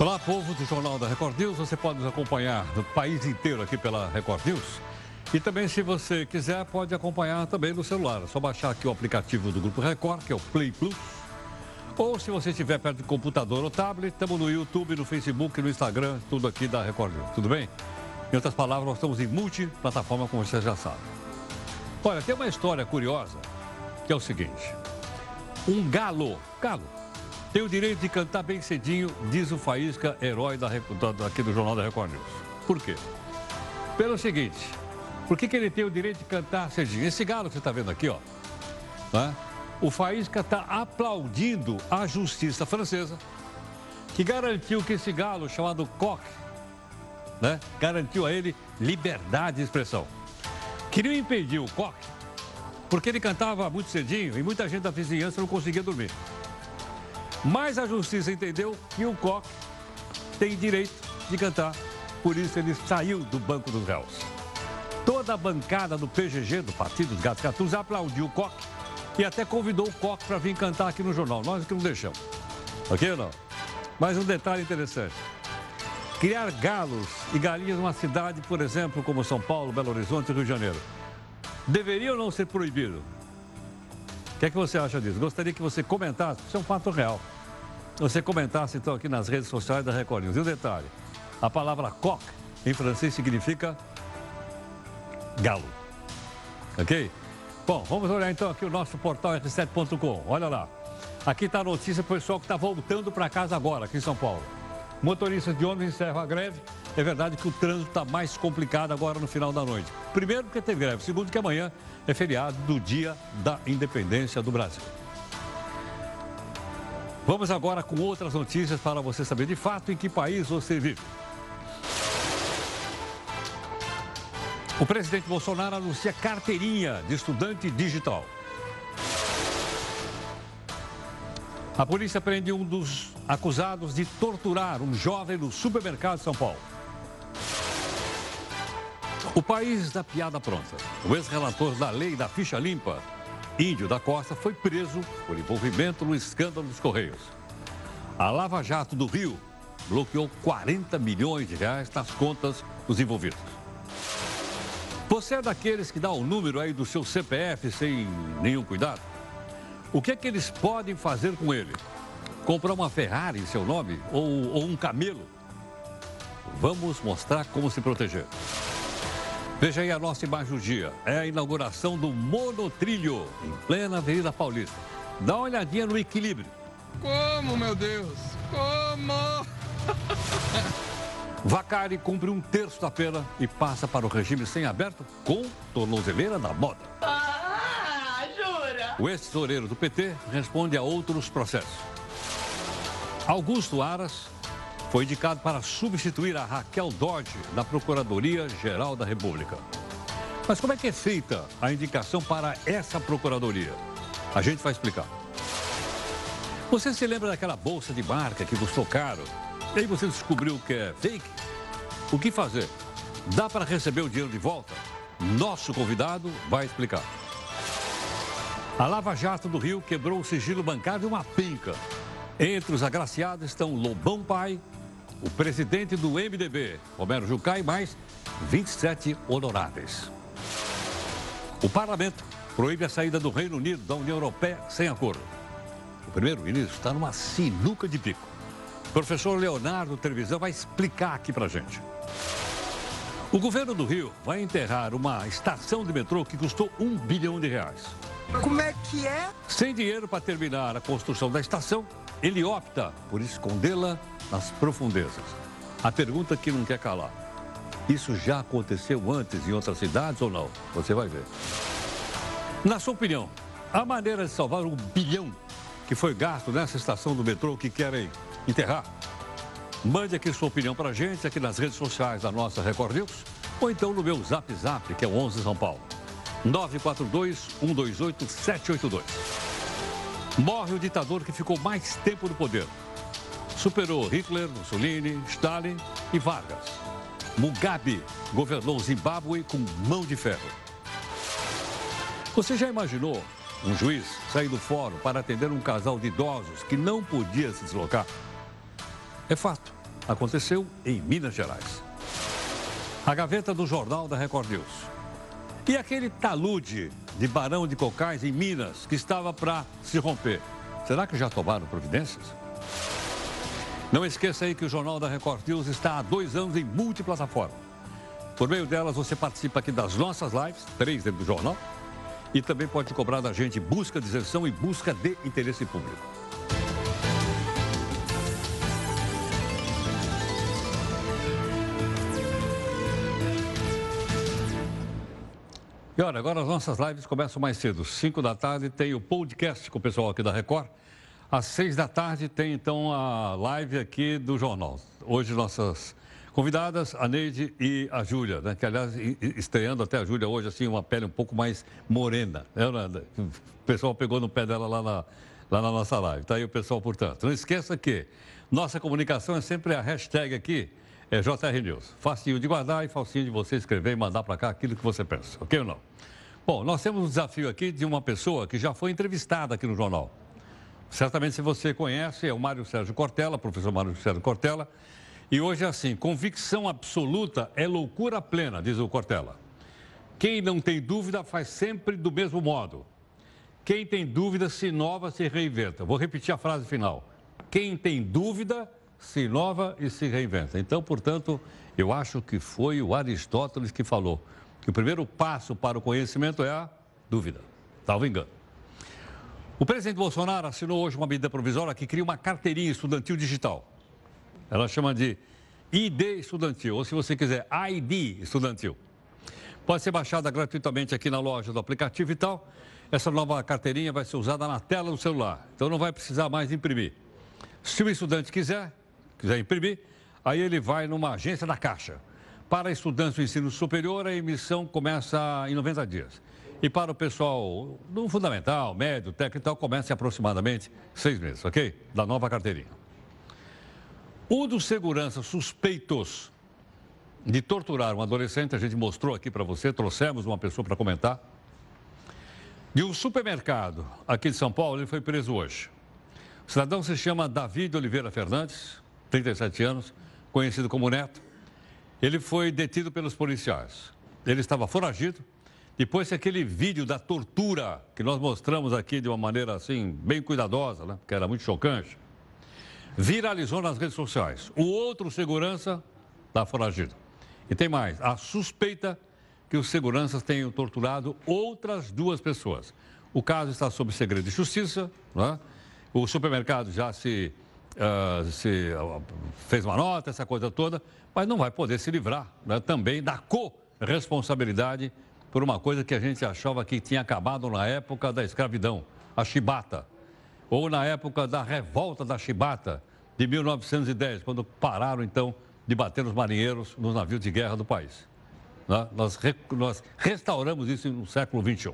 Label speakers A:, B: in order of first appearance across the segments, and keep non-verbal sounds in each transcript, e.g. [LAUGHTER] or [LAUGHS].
A: Olá, povo do Jornal da Record News. Você pode nos acompanhar no país inteiro aqui pela Record News. E também, se você quiser, pode acompanhar também no celular. É só baixar aqui o aplicativo do Grupo Record, que é o Play Plus. Ou se você estiver perto do computador ou tablet, estamos no YouTube, no Facebook, no Instagram, tudo aqui da Record News. Tudo bem? Em outras palavras, nós estamos em multiplataforma, como você já sabe. Olha, tem uma história curiosa, que é o seguinte. Um galo, galo, tem o direito de cantar bem cedinho, diz o Faísca, herói da, da, aqui do Jornal da Record News. Por quê? Pelo seguinte, por que, que ele tem o direito de cantar cedinho? Esse galo que você está vendo aqui, ó, né? o Faísca está aplaudindo a justiça francesa, que garantiu que esse galo chamado Coq, né, garantiu a ele liberdade de expressão. Queriam impedir o Coq, porque ele cantava muito cedinho e muita gente da vizinhança não conseguia dormir. Mas a justiça entendeu que o Coque tem direito de cantar, por isso ele saiu do banco dos réus. Toda a bancada do PGG, do Partido dos Gatos Catus, aplaudiu o Coque e até convidou o Coque para vir cantar aqui no jornal. Nós que não deixamos. Ok ou não? Mas um detalhe interessante. Criar galos e galinhas numa cidade, por exemplo, como São Paulo, Belo Horizonte Rio de Janeiro, deveria ou não ser proibido? Que é que você acha disso? Gostaria que você comentasse, isso é um fato real. Você comentasse então aqui nas redes sociais da Record News. E um detalhe, a palavra coq em francês significa galo. Ok? Bom, vamos olhar então aqui o nosso portal r7.com. Olha lá. Aqui está a notícia para o pessoal que está voltando para casa agora, aqui em São Paulo. Motoristas de ônibus encerram a greve. É verdade que o trânsito está mais complicado agora no final da noite. Primeiro, porque teve greve. Segundo, que amanhã é feriado do Dia da Independência do Brasil. Vamos agora com outras notícias para você saber de fato em que país você vive. O presidente Bolsonaro anuncia carteirinha de estudante digital. A polícia prende um dos acusados de torturar um jovem no supermercado de São Paulo. O país da piada pronta. O ex-relator da lei da ficha limpa, Índio da Costa, foi preso por envolvimento no escândalo dos Correios. A Lava Jato do Rio bloqueou 40 milhões de reais nas contas dos envolvidos. Você é daqueles que dá o número aí do seu CPF sem nenhum cuidado? O que é que eles podem fazer com ele? Comprar uma Ferrari em seu nome ou, ou um camelo? Vamos mostrar como se proteger. Veja aí a nossa imagem do dia. É a inauguração do monotrilho em plena Avenida Paulista. Dá uma olhadinha no equilíbrio.
B: Como, meu Deus? Como? [LAUGHS]
A: Vacari cumpre um terço da pena e passa para o regime sem aberto com tornozeleira da moda. O ex-tesoureiro do PT responde a outros processos. Augusto Aras foi indicado para substituir a Raquel Dodge na Procuradoria-Geral da República. Mas como é que é feita a indicação para essa procuradoria? A gente vai explicar. Você se lembra daquela bolsa de marca que custou caro? E aí você descobriu que é fake? O que fazer? Dá para receber o dinheiro de volta? Nosso convidado vai explicar. A Lava Jato do Rio quebrou o sigilo bancário de uma pinca. Entre os agraciados estão Lobão Pai, o presidente do MDB, Romero Jucá, e mais 27 honoráveis. O parlamento proíbe a saída do Reino Unido da União Europeia sem acordo. O primeiro-ministro está numa sinuca de bico. O professor Leonardo Televisão vai explicar aqui para gente. O governo do Rio vai enterrar uma estação de metrô que custou um bilhão de reais.
C: Como é que é?
A: Sem dinheiro para terminar a construção da estação, ele opta por escondê-la nas profundezas. A pergunta que não quer calar: isso já aconteceu antes em outras cidades ou não? Você vai ver. Na sua opinião, a maneira de salvar um bilhão que foi gasto nessa estação do metrô que querem enterrar? Mande aqui sua opinião para a gente, aqui nas redes sociais da nossa Record News, ou então no meu Zap Zap, que é o 11 São Paulo. 942-128-782. Morre o ditador que ficou mais tempo no poder. Superou Hitler, Mussolini, Stalin e Vargas. Mugabe governou Zimbábue com mão de ferro. Você já imaginou um juiz sair do fórum para atender um casal de idosos que não podia se deslocar? É fato. aconteceu em Minas Gerais. A gaveta do Jornal da Record News. E aquele talude de Barão de Cocais em Minas que estava para se romper. Será que já tomaram providências? Não esqueça aí que o Jornal da Record News está há dois anos em multiplataforma. Por meio delas, você participa aqui das nossas lives, três dentro do jornal, e também pode cobrar da gente busca de isenção e busca de interesse público. E olha, agora as nossas lives começam mais cedo. 5 da tarde tem o podcast com o pessoal aqui da Record. Às 6 da tarde tem então a live aqui do jornal. Hoje nossas convidadas, a Neide e a Júlia, né? que aliás estreando até a Júlia hoje, assim, uma pele um pouco mais morena. Né? O pessoal pegou no pé dela lá na, lá na nossa live. Tá aí o pessoal, portanto. Não esqueça que nossa comunicação é sempre a hashtag aqui, é JR News. Facinho de guardar e facinho de você escrever e mandar para cá aquilo que você pensa, ok ou não? Bom, nós temos um desafio aqui de uma pessoa que já foi entrevistada aqui no jornal. Certamente, se você conhece, é o Mário Sérgio Cortella, professor Mário Sérgio Cortella. E hoje é assim: convicção absoluta é loucura plena, diz o Cortella. Quem não tem dúvida faz sempre do mesmo modo. Quem tem dúvida se inova, se reinventa. Vou repetir a frase final. Quem tem dúvida se inova e se reinventa. Então, portanto, eu acho que foi o Aristóteles que falou que o primeiro passo para o conhecimento é a dúvida. Salvo engano. O presidente Bolsonaro assinou hoje uma medida provisória que cria uma carteirinha estudantil digital. Ela chama de ID estudantil, ou se você quiser, ID estudantil. Pode ser baixada gratuitamente aqui na loja do aplicativo e tal. Essa nova carteirinha vai ser usada na tela do celular, então não vai precisar mais imprimir. Se o estudante quiser, quiser imprimir, aí ele vai numa agência da Caixa. Para estudantes do ensino superior, a emissão começa em 90 dias. E para o pessoal do fundamental, médio, técnico e tal, começa em aproximadamente seis meses, ok? Da nova carteirinha. Um dos seguranças suspeitos de torturar um adolescente, a gente mostrou aqui para você, trouxemos uma pessoa para comentar, de um supermercado aqui de São Paulo, ele foi preso hoje. O cidadão se chama David Oliveira Fernandes, 37 anos, conhecido como Neto. Ele foi detido pelos policiais. Ele estava foragido. Depois que aquele vídeo da tortura que nós mostramos aqui de uma maneira assim, bem cuidadosa, né? que era muito chocante, viralizou nas redes sociais. O outro segurança está foragido. E tem mais, a suspeita que os seguranças tenham torturado outras duas pessoas. O caso está sob segredo de justiça, né? o supermercado já se uh, se uh, fez uma nota, essa coisa toda, mas não vai poder se livrar né, também da co-responsabilidade por uma coisa que a gente achava que tinha acabado na época da escravidão, a chibata, ou na época da revolta da chibata de 1910, quando pararam então de bater nos marinheiros nos navios de guerra do país. Né? Nós, nós restauramos isso no século XXI.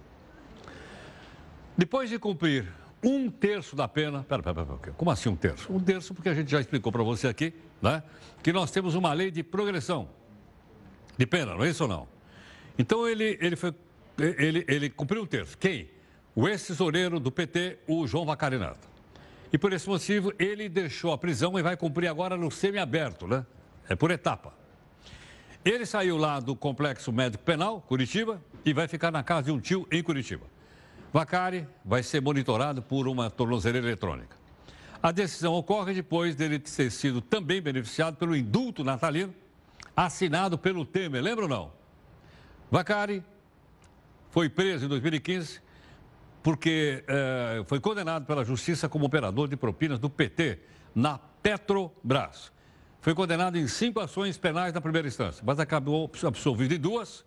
A: Depois de cumprir um terço da pena. Pera, pera, pera, como assim um terço? Um terço, porque a gente já explicou para você aqui, né? Que nós temos uma lei de progressão de pena, não é isso ou não? Então ele, ele, foi, ele, ele cumpriu um terço. Quem? O ex-tesoureiro do PT, o João Vacarinato. E por esse motivo, ele deixou a prisão e vai cumprir agora no semiaberto, né? É por etapa. Ele saiu lá do Complexo Médico Penal, Curitiba, e vai ficar na casa de um tio em Curitiba. Vacari vai ser monitorado por uma tornozeleira eletrônica. A decisão ocorre depois dele ter sido também beneficiado pelo indulto natalino assinado pelo Temer, lembra ou não? Vacari foi preso em 2015 porque eh, foi condenado pela justiça como operador de propinas do PT na Petrobras. Foi condenado em cinco ações penais na primeira instância, mas acabou absolvido em duas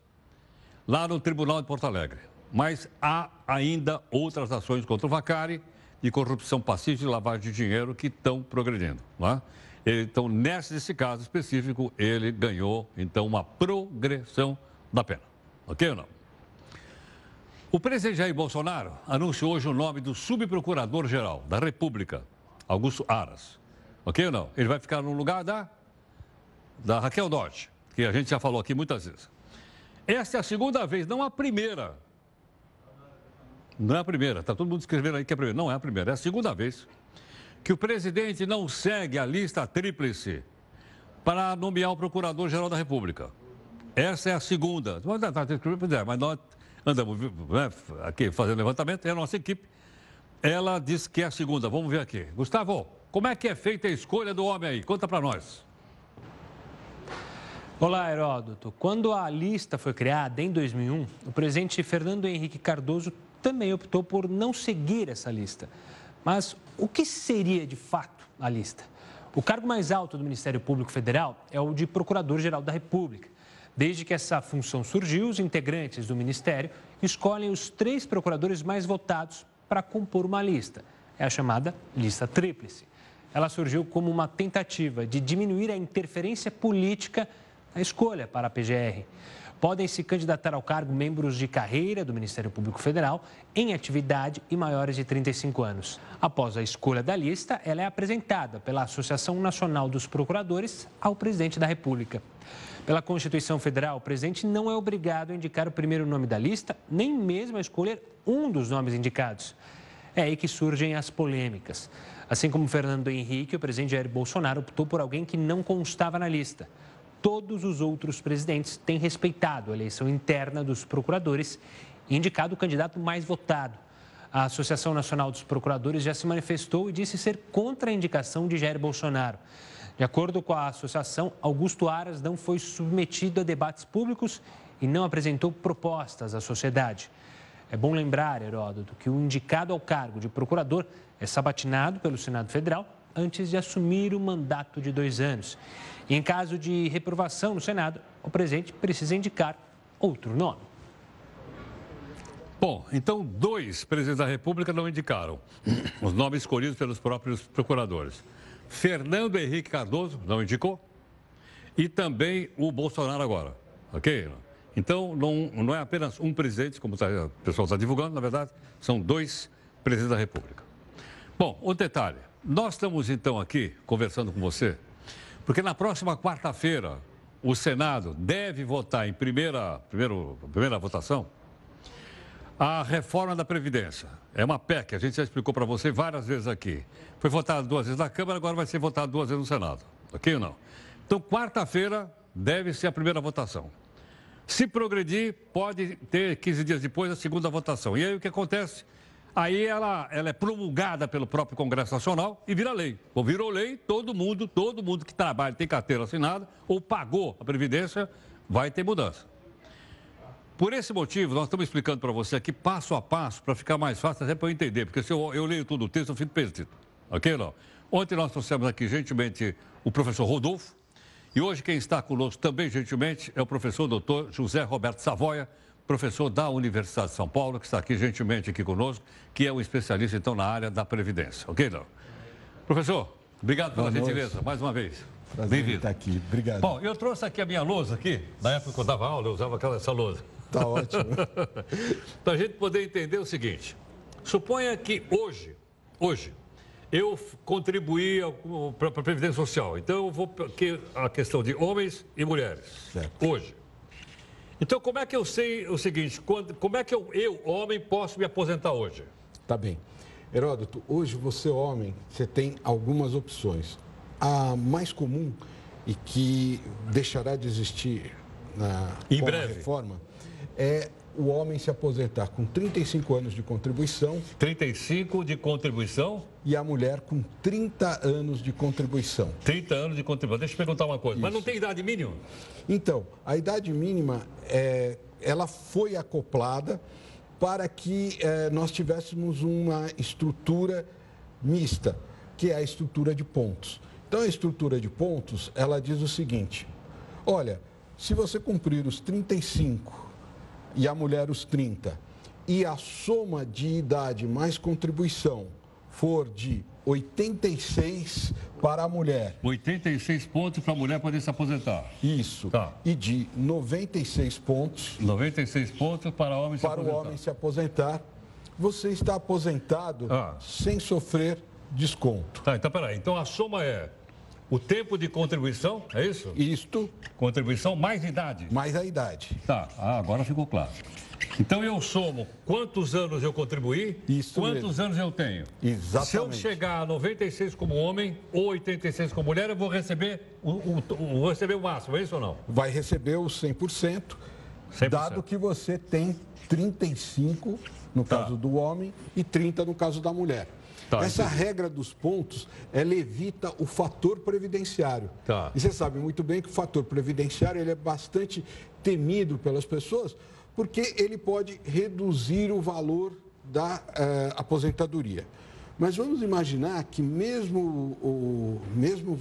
A: lá no Tribunal de Porto Alegre. Mas há ainda outras ações contra o Vacari de corrupção passiva e lavagem de dinheiro que estão progredindo. Né? Então, nesse caso específico, ele ganhou, então, uma progressão da pena. Ok ou não? O presidente Jair Bolsonaro anunciou hoje o nome do subprocurador-geral da República, Augusto Aras. Ok ou não? Ele vai ficar no lugar da, da Raquel Dodge, que a gente já falou aqui muitas vezes. Esta é a segunda vez, não a primeira, não é a primeira, está todo mundo escrevendo aí que é a primeira. Não é a primeira, é a segunda vez que o presidente não segue a lista tríplice para nomear o Procurador-Geral da República. Essa é a segunda. Mas nós andamos né, aqui fazendo levantamento e a nossa equipe, ela disse que é a segunda. Vamos ver aqui. Gustavo, como é que é feita a escolha do homem aí? Conta para nós.
C: Olá, Heródoto. Quando a lista foi criada em 2001, o presidente Fernando Henrique Cardoso também optou por não seguir essa lista. Mas o que seria de fato a lista? O cargo mais alto do Ministério Público Federal é o de Procurador-Geral da República. Desde que essa função surgiu, os integrantes do Ministério escolhem os três procuradores mais votados para compor uma lista. É a chamada lista tríplice. Ela surgiu como uma tentativa de diminuir a interferência política na escolha para a PGR. Podem se candidatar ao cargo membros de carreira do Ministério Público Federal em atividade e maiores de 35 anos. Após a escolha da lista, ela é apresentada pela Associação Nacional dos Procuradores ao presidente da República. Pela Constituição Federal, o presidente não é obrigado a indicar o primeiro nome da lista, nem mesmo a escolher um dos nomes indicados. É aí que surgem as polêmicas. Assim como Fernando Henrique, o presidente Jair Bolsonaro optou por alguém que não constava na lista. Todos os outros presidentes têm respeitado a eleição interna dos procuradores e indicado o candidato mais votado. A Associação Nacional dos Procuradores já se manifestou e disse ser contra a indicação de Jair Bolsonaro. De acordo com a associação, Augusto Aras não foi submetido a debates públicos e não apresentou propostas à sociedade. É bom lembrar, Heródoto, que o indicado ao cargo de procurador é sabatinado pelo Senado Federal antes de assumir o mandato de dois anos. E em caso de reprovação no Senado, o presidente precisa indicar outro nome.
A: Bom, então dois presidentes da República não indicaram [CLEARS THROAT] os nomes escolhidos pelos próprios procuradores. Fernando Henrique Cardoso não indicou e também o Bolsonaro agora, ok? Então, não, não é apenas um presidente, como tá, o pessoal está divulgando, na verdade, são dois presidentes da República. Bom, outro detalhe. Nós estamos, então, aqui conversando com você, porque na próxima quarta-feira o Senado deve votar em primeira, primeiro, primeira votação a reforma da Previdência. É uma PEC, a gente já explicou para você várias vezes aqui. Foi votada duas vezes na Câmara, agora vai ser votada duas vezes no Senado. Ok ou não? Então, quarta-feira deve ser a primeira votação. Se progredir, pode ter 15 dias depois a segunda votação. E aí o que acontece? Aí ela, ela é promulgada pelo próprio Congresso Nacional e vira lei. Ou virou lei, todo mundo, todo mundo que trabalha, tem carteira assinada ou pagou a Previdência, vai ter mudança. Por esse motivo, nós estamos explicando para você aqui passo a passo, para ficar mais fácil até para eu entender, porque se eu, eu leio todo o texto, eu fico perdido. Ok, não? Ontem nós trouxemos aqui, gentilmente, o professor Rodolfo, e hoje quem está conosco também, gentilmente, é o professor doutor José Roberto Savoia, professor da Universidade de São Paulo, que está aqui gentilmente aqui conosco, que é um especialista, então, na área da Previdência. Ok, não? Professor, obrigado pela Boa gentileza, noite. mais uma vez.
D: Bem-vindo. estar aqui, obrigado.
A: Bom, eu trouxe aqui a minha lousa aqui, na época que eu dava aula, eu usava aquela, essa lousa.
D: Tá ótimo. [LAUGHS]
A: Para a gente poder entender o seguinte: suponha que hoje, hoje, eu contribuí para a Previdência Social. Então, eu vou aqui a questão de homens e mulheres. Certo. Hoje. Então, como é que eu sei o seguinte? Quando, como é que eu, eu, homem, posso me aposentar hoje?
D: Tá bem. Heródoto, hoje você, homem, você tem algumas opções. A mais comum e que deixará de existir na
A: em breve.
D: reforma é o homem se aposentar com 35 anos de contribuição.
A: 35 de contribuição?
D: E a mulher com 30 anos de contribuição.
A: 30 anos de contribuição. Deixa eu perguntar uma coisa, Isso. mas não tem idade mínima?
D: Então, a idade mínima, é, ela foi acoplada para que é, nós tivéssemos uma estrutura mista, que é a estrutura de pontos. Então, a estrutura de pontos, ela diz o seguinte, olha, se você cumprir os 35 e a mulher os 30, e a soma de idade mais contribuição for de 86 para a mulher.
A: 86 pontos para a mulher poder se aposentar.
D: Isso. Tá. E de 96 pontos.
A: 96 pontos para o homem se
D: para aposentar. Para o homem se aposentar. Você está aposentado ah. sem sofrer desconto.
A: Tá, então peraí. Então a soma é O tempo de contribuição, é isso?
D: Isto
A: Contribuição mais idade.
D: mais a idade.
A: Tá, ah, agora ficou claro. Então eu somo quantos anos eu contribuí,
D: Isso
A: quantos
D: mesmo.
A: anos eu tenho.
D: Exatamente.
A: Se eu chegar a 96 como homem ou 86 como mulher, eu vou receber o, o- o- vou receber o máximo, é isso ou não?
D: Vai receber os 100%,
A: 100%.
D: dado que você tem 35 no
A: Tá.
D: caso do homem e 30 no caso da mulher.
A: Tá,
D: Essa
A: entendi.
D: regra dos pontos, ela evita o fator previdenciário.
A: Tá.
D: E você sabe muito bem que o fator previdenciário ele é bastante temido pelas pessoas, porque ele pode reduzir o valor da eh, aposentadoria. Mas vamos imaginar que mesmo o mesmo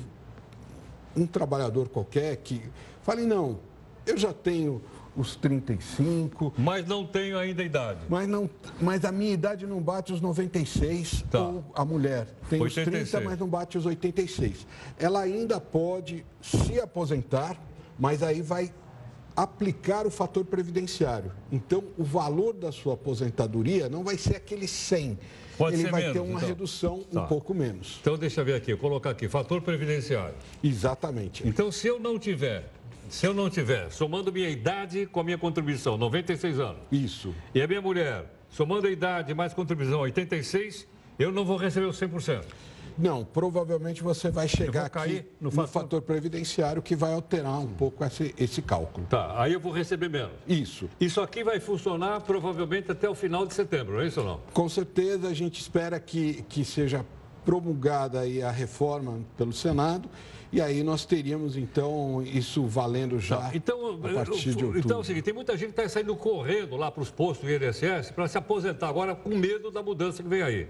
D: um trabalhador qualquer que fale, não, eu já tenho os 35,
A: Mas não tenho ainda idade.
D: mas, não, mas a minha idade não bate os 96,
A: Tá.
D: ou a mulher tem os
A: 86.
D: 30, mas não bate os 86. Ela ainda pode se aposentar, mas aí vai aplicar o fator previdenciário. Então, o valor da sua aposentadoria não vai ser aquele 100.
A: Pode
D: Ele
A: ser
D: vai ter
A: menos,
D: uma
A: então.
D: redução
A: Tá.
D: um pouco menos.
A: Então deixa eu ver aqui, eu colocar aqui, fator previdenciário.
D: Exatamente.
A: Então se eu não tiver, se eu não tiver, somando minha idade com a minha contribuição, 96 anos,
D: Isso.
A: e a minha mulher, somando a idade mais contribuição, 86, eu não vou receber os 100%.
D: Não, provavelmente você vai chegar aqui
A: no
D: no,
A: fator-
D: fator... previdenciário que vai alterar um pouco esse, esse cálculo.
A: Tá, aí eu vou receber menos.
D: Isso.
A: Isso aqui vai funcionar provavelmente até o final de setembro, não é isso ou não?
D: Com certeza a gente espera que, que seja promulgada aí a reforma pelo Senado e aí nós teríamos então isso valendo já
A: Então,
D: a partir de outubro.
A: então é o seguinte, tem muita gente que está saindo correndo lá para os postos do INSS para se aposentar agora com medo da mudança que vem aí.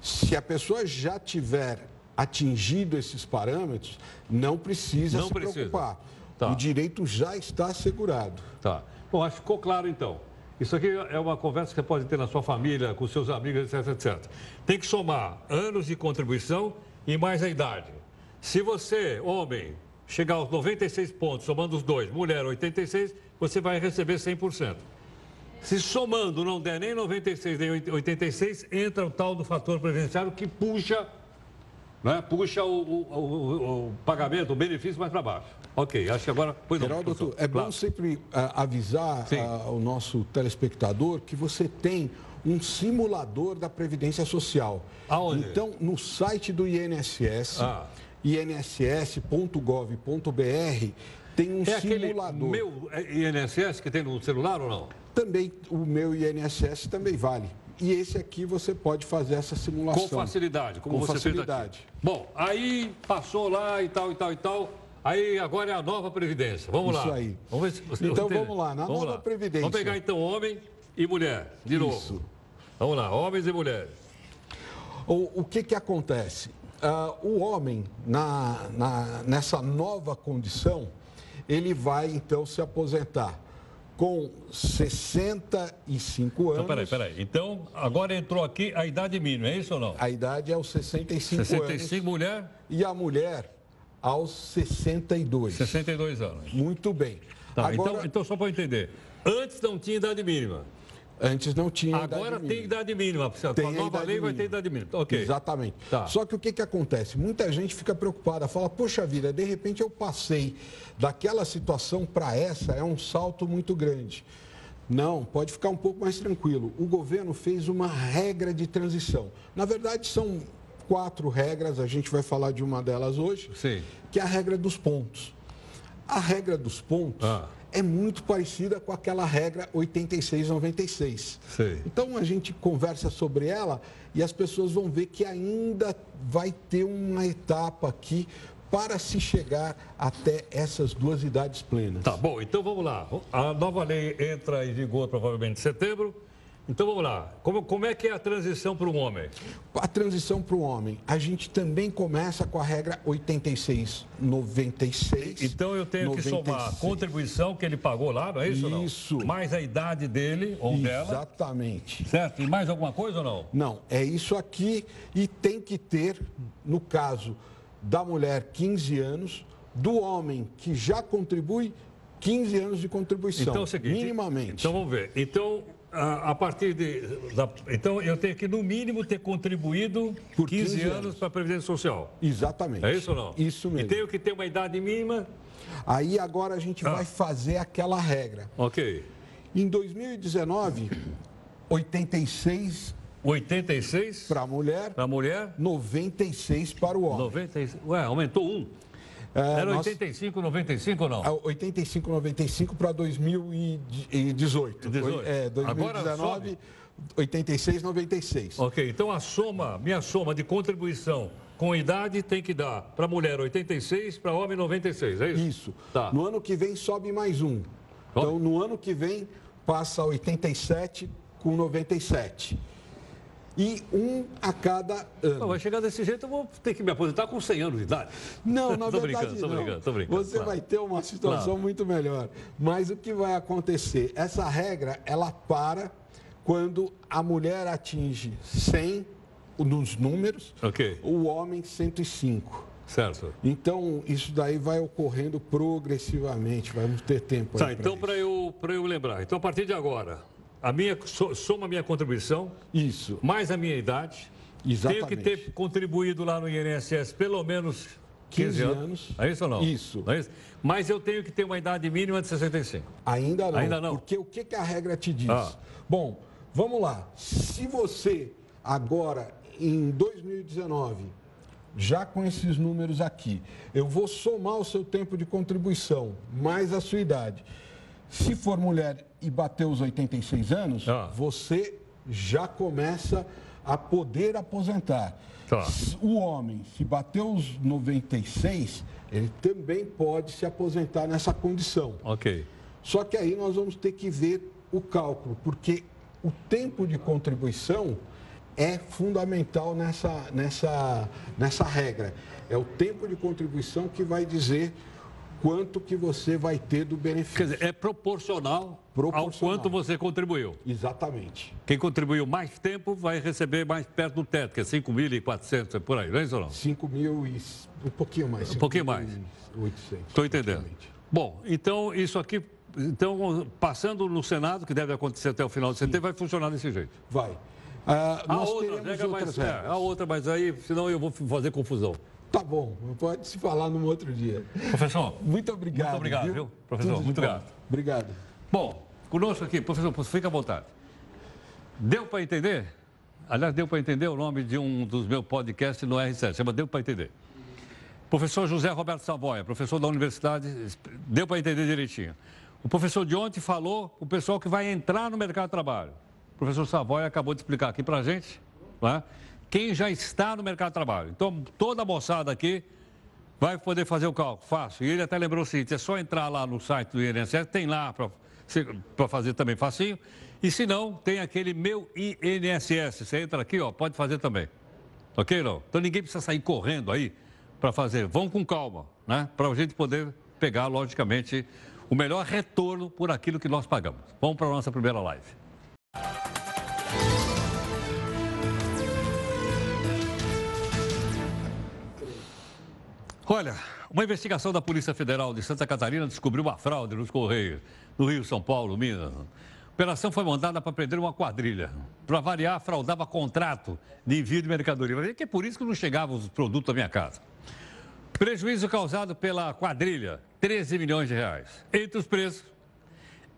D: Se a pessoa já tiver atingido esses parâmetros, não precisa
A: Não
D: se
A: precisa.
D: preocupar.
A: Tá.
D: O direito já está assegurado.
A: Tá. Bom, acho que ficou claro então. Isso aqui é uma conversa que você pode ter na sua família, com seus amigos, etc, etc. Tem que somar anos de contribuição e mais a idade. Se você, homem, chegar aos 96 pontos, somando os dois, mulher 86, você vai receber 100%. Se somando não der nem 96 nem 86, entra o tal do fator previdenciário que puxa, né, puxa o, o- o- o pagamento, o benefício mais para baixo. Ok, acho que agora... Pois não,
D: Geraldo,
A: professor.
D: é bom
A: Claro.
D: sempre ah, avisar ah, o nosso telespectador que você tem um simulador da Previdência Social.
A: Aonde?
D: Então, no site do INSS,
A: Ah.
D: inss.gov.br, tem um
A: É
D: simulador.
A: meu INSS que tem no celular ou não?
D: Também o meu INSS também vale. E esse aqui você pode fazer essa simulação.
A: Com facilidade, como
D: Com
A: você
D: facilidade.
A: fez aqui. Bom, aí passou lá e tal, e tal, e tal. Aí agora é a nova Previdência. Vamos
D: Isso
A: lá.
D: aí.
A: Vamos ver se você
D: Então,
A: entende.
D: vamos lá. Na nova Previdência.
A: Vamos pegar então homem e mulher, de novo.
D: Isso.
A: Vamos lá, homens e mulheres.
D: O, o que, que acontece? Ah, o homem, na, na- nessa nova condição, ele vai então se aposentar com 65 anos.
A: Então, peraí, peraí. Então, agora entrou aqui a idade mínima, é isso ou não?
D: A idade é aos 65,
A: 65, mulher,
D: anos. E a mulher aos 62.
A: 62 anos.
D: Muito bem.
A: Tá,
D: Agora,
A: então, então, só para entender. Antes não tinha idade mínima.
D: Antes não tinha
A: Agora
D: idade
A: tem
D: mínima.
A: idade mínima. Com
D: Tem
A: a
D: a
A: nova
D: idade
A: lei vai ter
D: mínima.
A: idade mínima. Ok.
D: Exatamente.
A: Tá.
D: Só que o que, que acontece? Muita gente fica preocupada, fala, poxa vida, de repente eu passei daquela situação para essa, é um salto muito grande. Não, pode ficar um pouco mais tranquilo. O governo fez uma regra de transição. Na verdade, são quatro regras, a gente vai falar de uma delas hoje,
A: Sim.
D: que é a regra dos pontos. A regra dos pontos
A: Ah.
D: É muito parecida com aquela regra 86-96.
A: Sei.
D: Então a gente conversa sobre ela e as pessoas vão ver que ainda vai ter uma etapa aqui para se chegar até essas duas idades plenas.
A: Tá bom, então vamos lá. A nova lei entra em vigor provavelmente em setembro. Então vamos lá. Como, como é que é a transição para um homem?
D: A transição para o homem, a gente também começa com a regra 86-96.
A: Então eu tenho que somar a contribuição que ele pagou lá, não é isso? ou não?
D: Isso.
A: Mais a idade dele ou dela.
D: Exatamente.
A: Certo? E mais alguma coisa ou não?
D: Não, é isso aqui e tem que ter, no caso da mulher, 15 anos, do homem que já contribui, 15 anos de contribuição.
A: Então é o seguinte.
D: minimamente.
A: Então vamos ver. Então a, a partir de. Da, então, eu tenho que, no mínimo, ter contribuído por 15, 15 anos, para a Previdência Social.
D: Exatamente.
A: É isso ou não?
D: Isso mesmo.
A: E tenho que ter uma idade mínima.
D: Aí agora a gente ah. vai fazer aquela regra.
A: Ok.
D: Em 2019, 86
A: 86
D: para a mulher.
A: Para a mulher.
D: 96 para o homem.
A: 96. Ué, aumentou um. Era nós... 85, 95 ou não?
D: 85, 95 para 2018.
A: 18.
D: É, 2019, 86, 96.
A: Ok, então a soma, minha soma de contribuição com idade tem que dar para mulher 86, para homem 96, é isso?
D: Isso. Tá. No ano que vem sobe mais um. Então, no ano que vem passa 87 com 97 e um a cada ano.
A: Não, vai chegar desse jeito, eu vou ter que me aposentar com 100 anos de idade.
D: Não, [LAUGHS] na
A: tô
D: verdade
A: brincando, não. Tô brincando, tô brincando.
D: Você claro. vai ter uma situação claro. muito melhor. Mas o que vai acontecer? Essa regra, ela para quando a mulher atinge 100 nos números,
A: okay.
D: o homem 105.
A: Certo.
D: Então, isso daí vai ocorrendo progressivamente, vamos ter tempo.
A: Tá, então, para eu, eu lembrar. Então, a partir de agora, a minha, soma a minha contribuição.
D: Isso.
A: Mais a minha idade.
D: Exatamente.
A: Tenho que ter contribuído lá no INSS pelo menos 15, 15 anos. anos. É isso ou não?
D: Isso.
A: É isso? Mas eu tenho que ter uma idade mínima de 65.
D: Ainda não.
A: Ainda não.
D: Porque o que, que a regra te diz? Ah. Bom, vamos lá. Se você agora, em 2019, já com esses números aqui, eu vou somar o seu tempo de contribuição mais a sua idade. Se for mulher e bater os 86 anos, ah. você já começa a poder aposentar.
A: Tá.
D: O homem, se bater os 96, ele também pode se aposentar nessa condição.
A: Ok.
D: Só que aí nós vamos ter que ver o cálculo, porque o tempo de contribuição é fundamental nessa, nessa, nessa regra. É o tempo de contribuição que vai dizer quanto que você vai ter do benefício.
A: Quer dizer, é proporcional, proporcional. ao quanto você contribuiu.
D: Exatamente.
A: Quem contribuiu mais tempo vai receber mais perto do teto, que é 5.400, é por aí, não é isso ou não?
D: 5 mil e um pouquinho mais.
A: Um pouquinho mais. 800. Estou entendendo. Bom, então isso aqui, então passando no Senado, que deve acontecer até o final de setembro, vai funcionar desse jeito.
D: Vai.
A: Ah, a outra regra, mas, é, a outra, mas aí, senão eu vou fazer confusão.
D: Tá bom, pode se falar num outro dia.
A: Professor.
D: Muito obrigado.
A: Muito obrigado, viu? viu? Professor, Tudo muito obrigado.
D: Obrigado.
A: Bom, conosco aqui, professor, fica à vontade. Deu para entender? Aliás, deu para entender o nome de um dos meus podcasts no R7, chama Deu para Entender. Professor José Roberto Savoia, professor da universidade, deu para entender direitinho. O professor de ontem falou o pessoal que vai entrar no mercado de trabalho. O professor Savoia acabou de explicar aqui para a gente, né? Quem já está no mercado de trabalho. Então, toda a moçada aqui vai poder fazer o cálculo, fácil. E ele até lembrou o seguinte, é só entrar lá no site do INSS, tem lá para fazer também facinho. E se não, tem aquele meu INSS. Você entra aqui, ó, pode fazer também. Ok, não? Então ninguém precisa sair correndo aí para fazer. Vão com calma, né? Para a gente poder pegar, logicamente, o melhor retorno por aquilo que nós pagamos. Vamos para a nossa primeira live. Olha, uma investigação da Polícia Federal de Santa Catarina descobriu uma fraude nos Correios, no Rio, São Paulo, Minas. A operação foi montada para prender uma quadrilha. Para variar, fraudava contrato de envio de mercadoria. Que é por isso que não chegavam os produtos à minha casa. Prejuízo causado pela quadrilha, 13 milhões de reais. Entre os presos,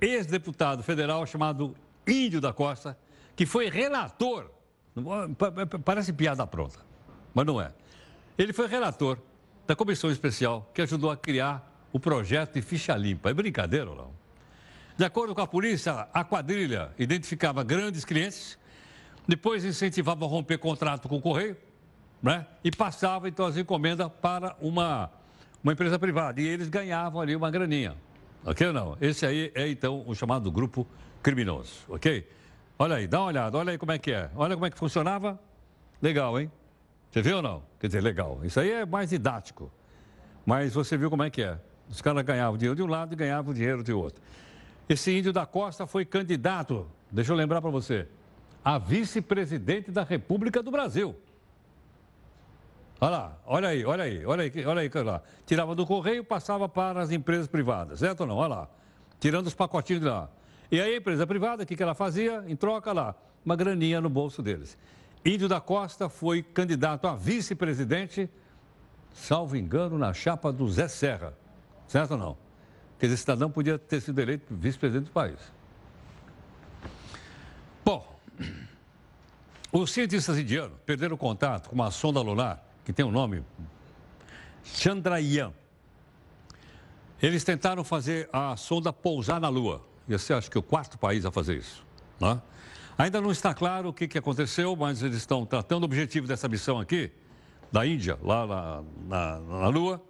A: ex-deputado federal chamado Índio da Costa, que foi relator. Parece piada pronta, mas não é. Ele foi relator da comissão especial que ajudou a criar o projeto de ficha limpa. É brincadeira ou não? De acordo com a polícia, a quadrilha identificava grandes clientes, depois incentivava a romper contrato com o correio, né? E passava então as encomendas para uma, uma empresa privada. E eles ganhavam ali uma graninha. Ok ou não? Esse aí é então o chamado grupo criminoso, ok? Olha aí, dá uma olhada, olha aí como é que é. Olha como é que funcionava. Legal, hein? Você viu ou não? Quer dizer, legal. Isso aí é mais didático. Mas você viu como é que é. Os caras ganhavam dinheiro de um lado e ganhavam dinheiro de outro. Esse índio da Costa foi candidato, deixa eu lembrar para você, a vice-presidente da República do Brasil. Olha lá, olha aí, olha aí, olha aí, olha aí, olha lá. Tirava do correio, passava para as empresas privadas, certo ou não? Olha lá. Tirando os pacotinhos de lá. E aí a empresa privada, o que, que ela fazia? Em troca lá, uma graninha no bolso deles. Índio da Costa foi candidato a vice-presidente, salvo engano, na chapa do Zé Serra. Certo ou não? Quer dizer, cidadão podia ter sido eleito vice-presidente do país. Bom, [CLEARS THROAT] os cientistas indianos perderam contato com uma sonda lunar que tem o um nome Chandrayaan. Eles tentaram fazer a sonda pousar na Lua. E você acha que o quarto país a fazer isso. Né? Ainda não está claro o que, que aconteceu, mas eles estão tratando o objetivo dessa missão aqui, da Índia, lá na, na, na Lua,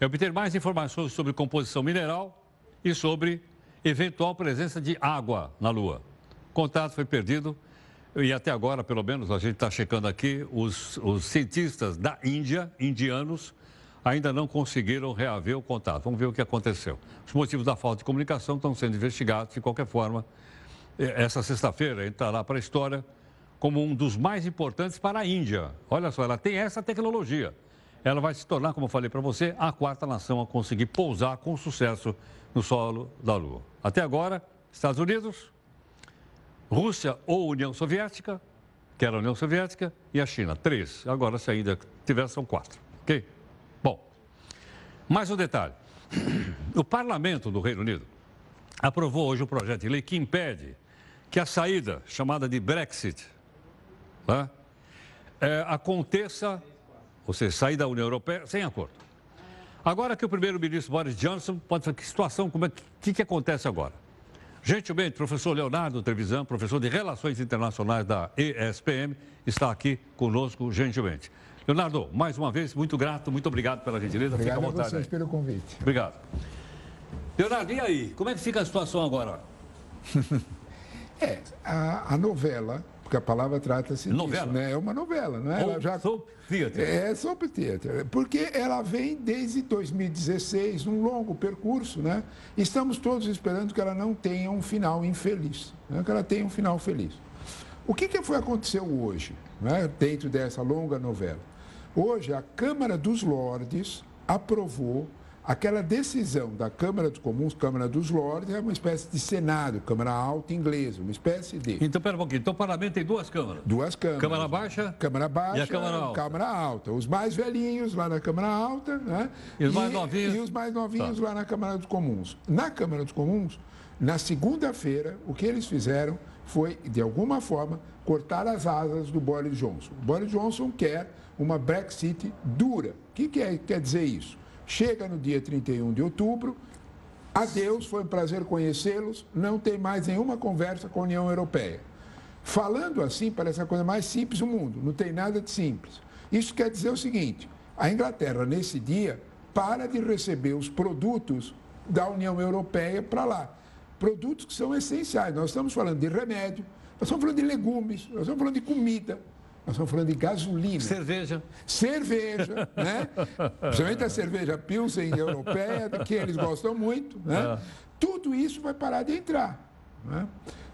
A: é obter mais informações sobre composição mineral e sobre eventual presença de água na Lua. O contato foi perdido e até agora, pelo menos, a gente está checando aqui, os, os cientistas da Índia, indianos, ainda não conseguiram reaver o contato. Vamos ver o que aconteceu. Os motivos da falta de comunicação estão sendo investigados. De qualquer forma, essa sexta-feira entrará para a história como um dos mais importantes para a Índia. Olha só, ela tem essa tecnologia. Ela vai se tornar, como eu falei para você, a quarta nação a conseguir pousar com sucesso no solo da Lua. Até agora, Estados Unidos, Rússia ou União Soviética, que era a União Soviética, e a China. Três. Agora, se ainda tiver, são quatro. Ok? Bom, mais um detalhe. [CLEARS THROAT] O parlamento do Reino Unido aprovou hoje o um projeto de lei que impede que a saída, chamada de Brexit, né, é, aconteça, ou seja, sair da União Europeia sem acordo. Agora que o primeiro-ministro Boris Johnson pode falar que situação, como é que, que acontece agora? Gentilmente, professor Leonardo Trevisan, professor de Relações Internacionais da ESPM, está aqui conosco gentilmente. Leonardo, mais uma vez, muito grato, muito obrigado pela gentileza.
E: Obrigado Fica à vontade. a vocês aí. pelo convite.
A: Obrigado. Leonardo, e aí? Como é que fica a situação agora? [LAUGHS]
E: é, a, a novela porque a palavra trata-se disso, né? É uma novela, não é?
A: Ela já soap theater.
E: É soap theater, porque ela vem desde 2016, um longo percurso, né? Estamos todos esperando que ela não tenha um final infeliz, né? que ela tenha um final feliz. O que, que foi aconteceu hoje, né? dentro dessa longa novela? Hoje a Câmara dos Lordes aprovou Aquela decisão da Câmara dos Comuns, Câmara dos Lordes, é uma espécie de Senado, Câmara Alta inglesa, uma espécie de.
A: Então, pera um pouquinho. Então, o parlamento tem duas câmaras?
E: Duas câmaras.
A: Câmara Baixa?
E: Câmara Baixa
A: e a Câmara Alta.
E: Câmara Alta. Os mais velhinhos lá na Câmara Alta, né?
A: E os mais novinhos?
E: E os mais novinhos tá. lá na Câmara dos Comuns. Na Câmara dos Comuns, na segunda-feira, o que eles fizeram foi, de alguma forma, cortar as asas do Boris Johnson. O Boris Johnson quer uma Brexit dura. O que quer, quer dizer isso? Chega no dia 31 de outubro, adeus, foi um prazer conhecê-los, não tem mais nenhuma conversa com a União Europeia. Falando assim, parece a coisa mais simples do mundo, não tem nada de simples. Isso quer dizer o seguinte: a Inglaterra, nesse dia, para de receber os produtos da União Europeia para lá. Produtos que são essenciais. Nós estamos falando de remédio, nós estamos falando de legumes, nós estamos falando de comida. Nós estamos falando de gasolina.
A: Cerveja.
E: Cerveja, [LAUGHS] né? Principalmente a cerveja Pilsen europeia, que eles gostam muito, né? É. Tudo isso vai parar de entrar. Né?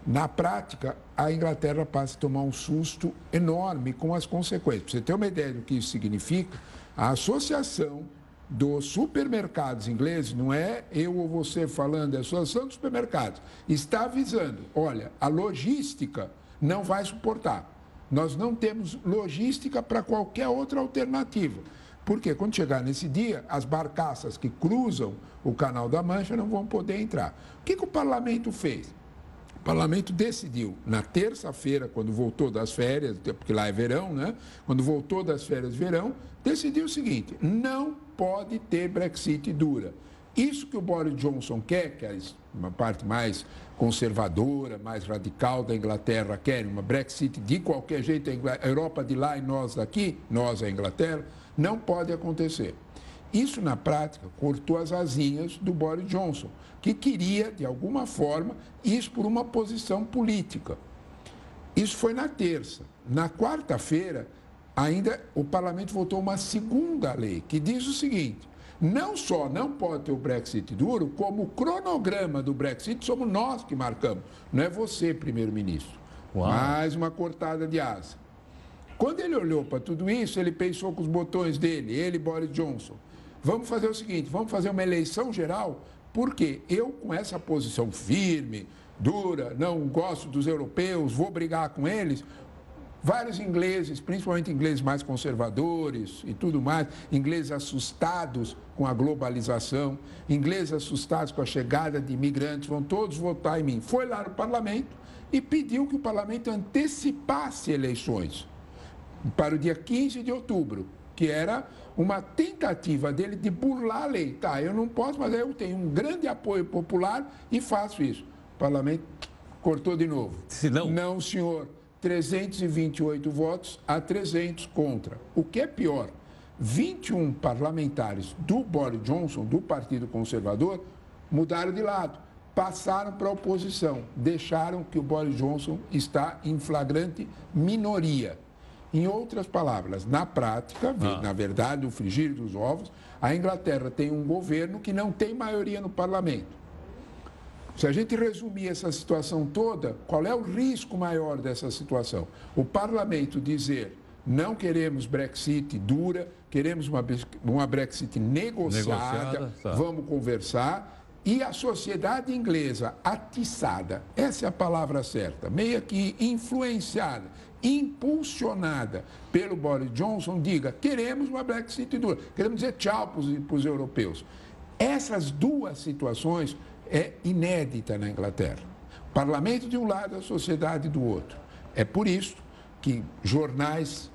E: Na prática, a Inglaterra passa a tomar um susto enorme com as consequências. Para você ter uma ideia do que isso significa, a associação dos supermercados ingleses, não é eu ou você falando, é a Associação dos Supermercados, está avisando, olha, a logística não vai suportar. Nós não temos logística para qualquer outra alternativa. Porque quando chegar nesse dia, as barcaças que cruzam o Canal da Mancha não vão poder entrar. O que, que o parlamento fez? O parlamento decidiu, na terça-feira, quando voltou das férias, porque lá é verão, né? Quando voltou das férias de verão, decidiu o seguinte: não pode ter Brexit dura. Isso que o Boris Johnson quer, que é uma parte mais conservadora, mais radical da Inglaterra querem uma Brexit de qualquer jeito, a Europa de lá e nós daqui, nós a Inglaterra, não pode acontecer. Isso, na prática, cortou as asinhas do Boris Johnson, que queria, de alguma forma, isso por uma posição política. Isso foi na terça. Na quarta-feira, ainda o parlamento votou uma segunda lei, que diz o seguinte: não só não pode ter o Brexit duro, como o cronograma do Brexit somos nós que marcamos, não é você, primeiro-ministro. Mais uma cortada de asa. Quando ele olhou para tudo isso, ele pensou com os botões dele, ele Boris Johnson. Vamos fazer o seguinte, vamos fazer uma eleição geral, porque eu com essa posição firme, dura, não gosto dos europeus, vou brigar com eles. Vários ingleses, principalmente ingleses mais conservadores e tudo mais, ingleses assustados com a globalização, ingleses assustados com a chegada de imigrantes, vão todos votar em mim. Foi lá no parlamento e pediu que o parlamento antecipasse eleições para o dia 15 de outubro, que era uma tentativa dele de burlar a lei. Tá, eu não posso, mas eu tenho um grande apoio popular e faço isso. O parlamento cortou de novo.
A: Se não...
E: Não, senhor. 328 votos a 300 contra. O que é pior, 21 parlamentares do Boris Johnson, do Partido Conservador, mudaram de lado, passaram para a oposição, deixaram que o Boris Johnson está em flagrante minoria. Em outras palavras, na prática, ah. na verdade, o frigir dos ovos, a Inglaterra tem um governo que não tem maioria no parlamento. Se a gente resumir essa situação toda, qual é o risco maior dessa situação? O parlamento dizer não queremos Brexit dura, queremos uma, uma Brexit negociada, negociada tá. vamos conversar. E a sociedade inglesa atiçada, essa é a palavra certa, meio que influenciada impulsionada pelo Boris Johnson, diga: queremos uma Brexit dura, queremos dizer tchau para os europeus. Essas duas situações é inédita na Inglaterra. Parlamento de um lado, a sociedade do outro. É por isso que jornais,